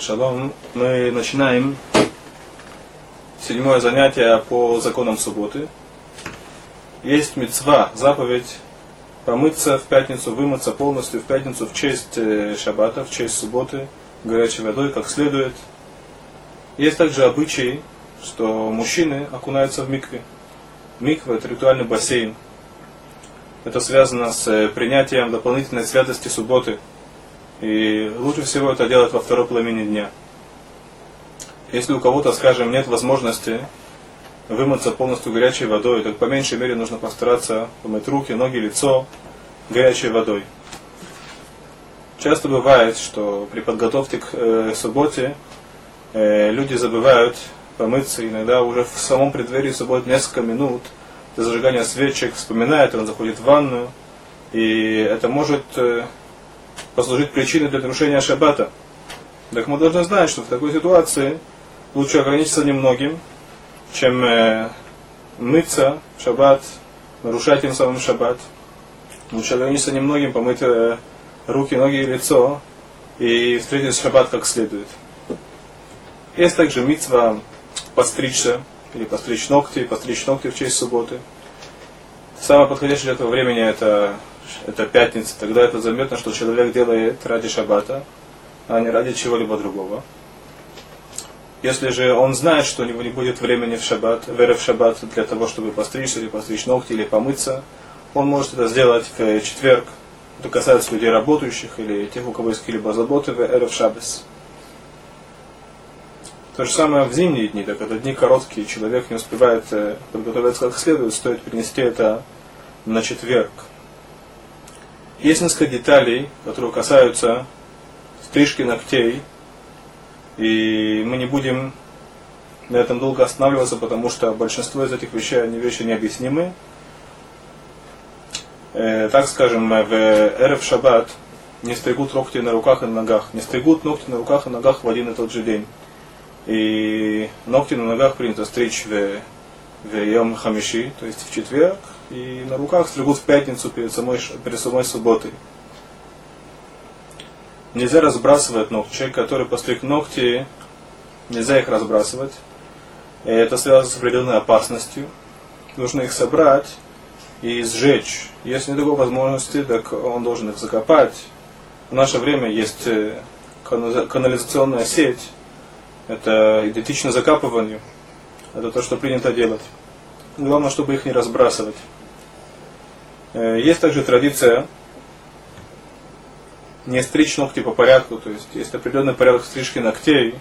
Шалом. Мы начинаем седьмое занятие по законам субботы. Есть мецва, заповедь помыться в пятницу, вымыться полностью в пятницу в честь э, шаббата, в честь субботы, горячей водой, как следует. Есть также обычай, что мужчины окунаются в микве. Миква – это ритуальный бассейн. Это связано с э, принятием дополнительной святости субботы – и лучше всего это делать во второй половине дня. Если у кого-то, скажем, нет возможности вымыться полностью горячей водой, то по меньшей мере нужно постараться помыть руки, ноги, лицо горячей водой. Часто бывает, что при подготовке к э, субботе э, люди забывают помыться, иногда уже в самом преддверии субботы несколько минут до зажигания свечек вспоминает, он заходит в ванную, и это может э, послужить причиной для нарушения шаббата. Так мы должны знать, что в такой ситуации лучше ограничиться немногим, чем э, мыться в шаббат, нарушать тем самым шаббат. Лучше ограничиться немногим, помыть э, руки, ноги и лицо и встретить шаббат как следует. Есть также митцва постричься, или постричь ногти, постричь ногти в честь субботы. Самое подходящее для этого времени это это пятница, тогда это заметно, что человек делает ради шаббата, а не ради чего-либо другого. Если же он знает, что у него не будет времени в шаббат, веры в шаббат для того, чтобы постричься или постричь ногти или помыться, он может это сделать в четверг. Это касается людей работающих или тех, у кого есть какие-либо заботы в эрев шаббес. То же самое в зимние дни, так это дни короткие, человек не успевает э, подготовиться как следует, стоит перенести это на четверг. Есть несколько деталей, которые касаются стрижки ногтей, и мы не будем на этом долго останавливаться, потому что большинство из этих вещей, они вещи необъяснимы. Э, так скажем, в Эрев Шаббат не стригут ногти на руках и на ногах. Не стригут ногти на руках и ногах в один и тот же день. И ногти на ногах принято стричь в, в Йом Хамиши, то есть в четверг, и на руках стригут в пятницу перед самой, перед самой субботой. Нельзя разбрасывать ногти. Человек, который постриг ногти, нельзя их разбрасывать. Это связано с определенной опасностью. Нужно их собрать и сжечь. Если нет такой возможности, так он должен их закопать. В наше время есть э, канализационная сеть. Это идентично закапыванию. Это то, что принято делать. Главное, чтобы их не разбрасывать. Э, есть также традиция не стричь ногти по порядку, то есть есть определенный порядок стрижки ногтей.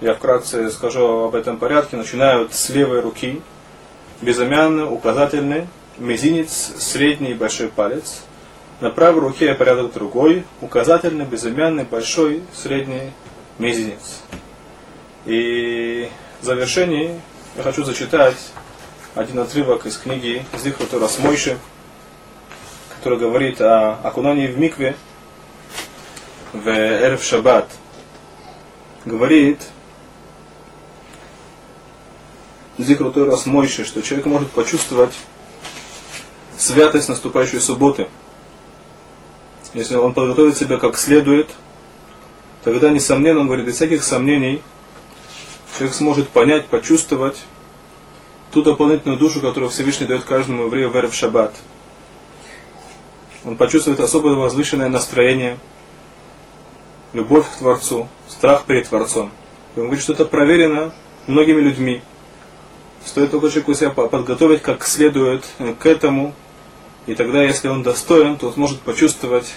Я вкратце скажу об этом порядке. Начинают с левой руки, безымянный, указательный, мизинец, средний и большой палец. На правой руке порядок другой, указательный, безымянный, большой, средний, мизинец. И в завершении я хочу зачитать один отрывок из книги Зихру Торас Мойши, который говорит о окунании в микве в Эрф Шаббат, говорит Зикру Торас Мойши, что человек может почувствовать святость наступающей субботы. Если он подготовит себя как следует, тогда, несомненно, он говорит, без всяких сомнений, человек сможет понять, почувствовать ту дополнительную душу, которую Всевышний дает каждому еврею в Эрф Шаббат – он почувствует особое возвышенное настроение, любовь к Творцу, страх перед Творцом. И он говорит, что это проверено многими людьми. Стоит только человеку себя подготовить как следует к этому, и тогда, если он достоин, то он сможет почувствовать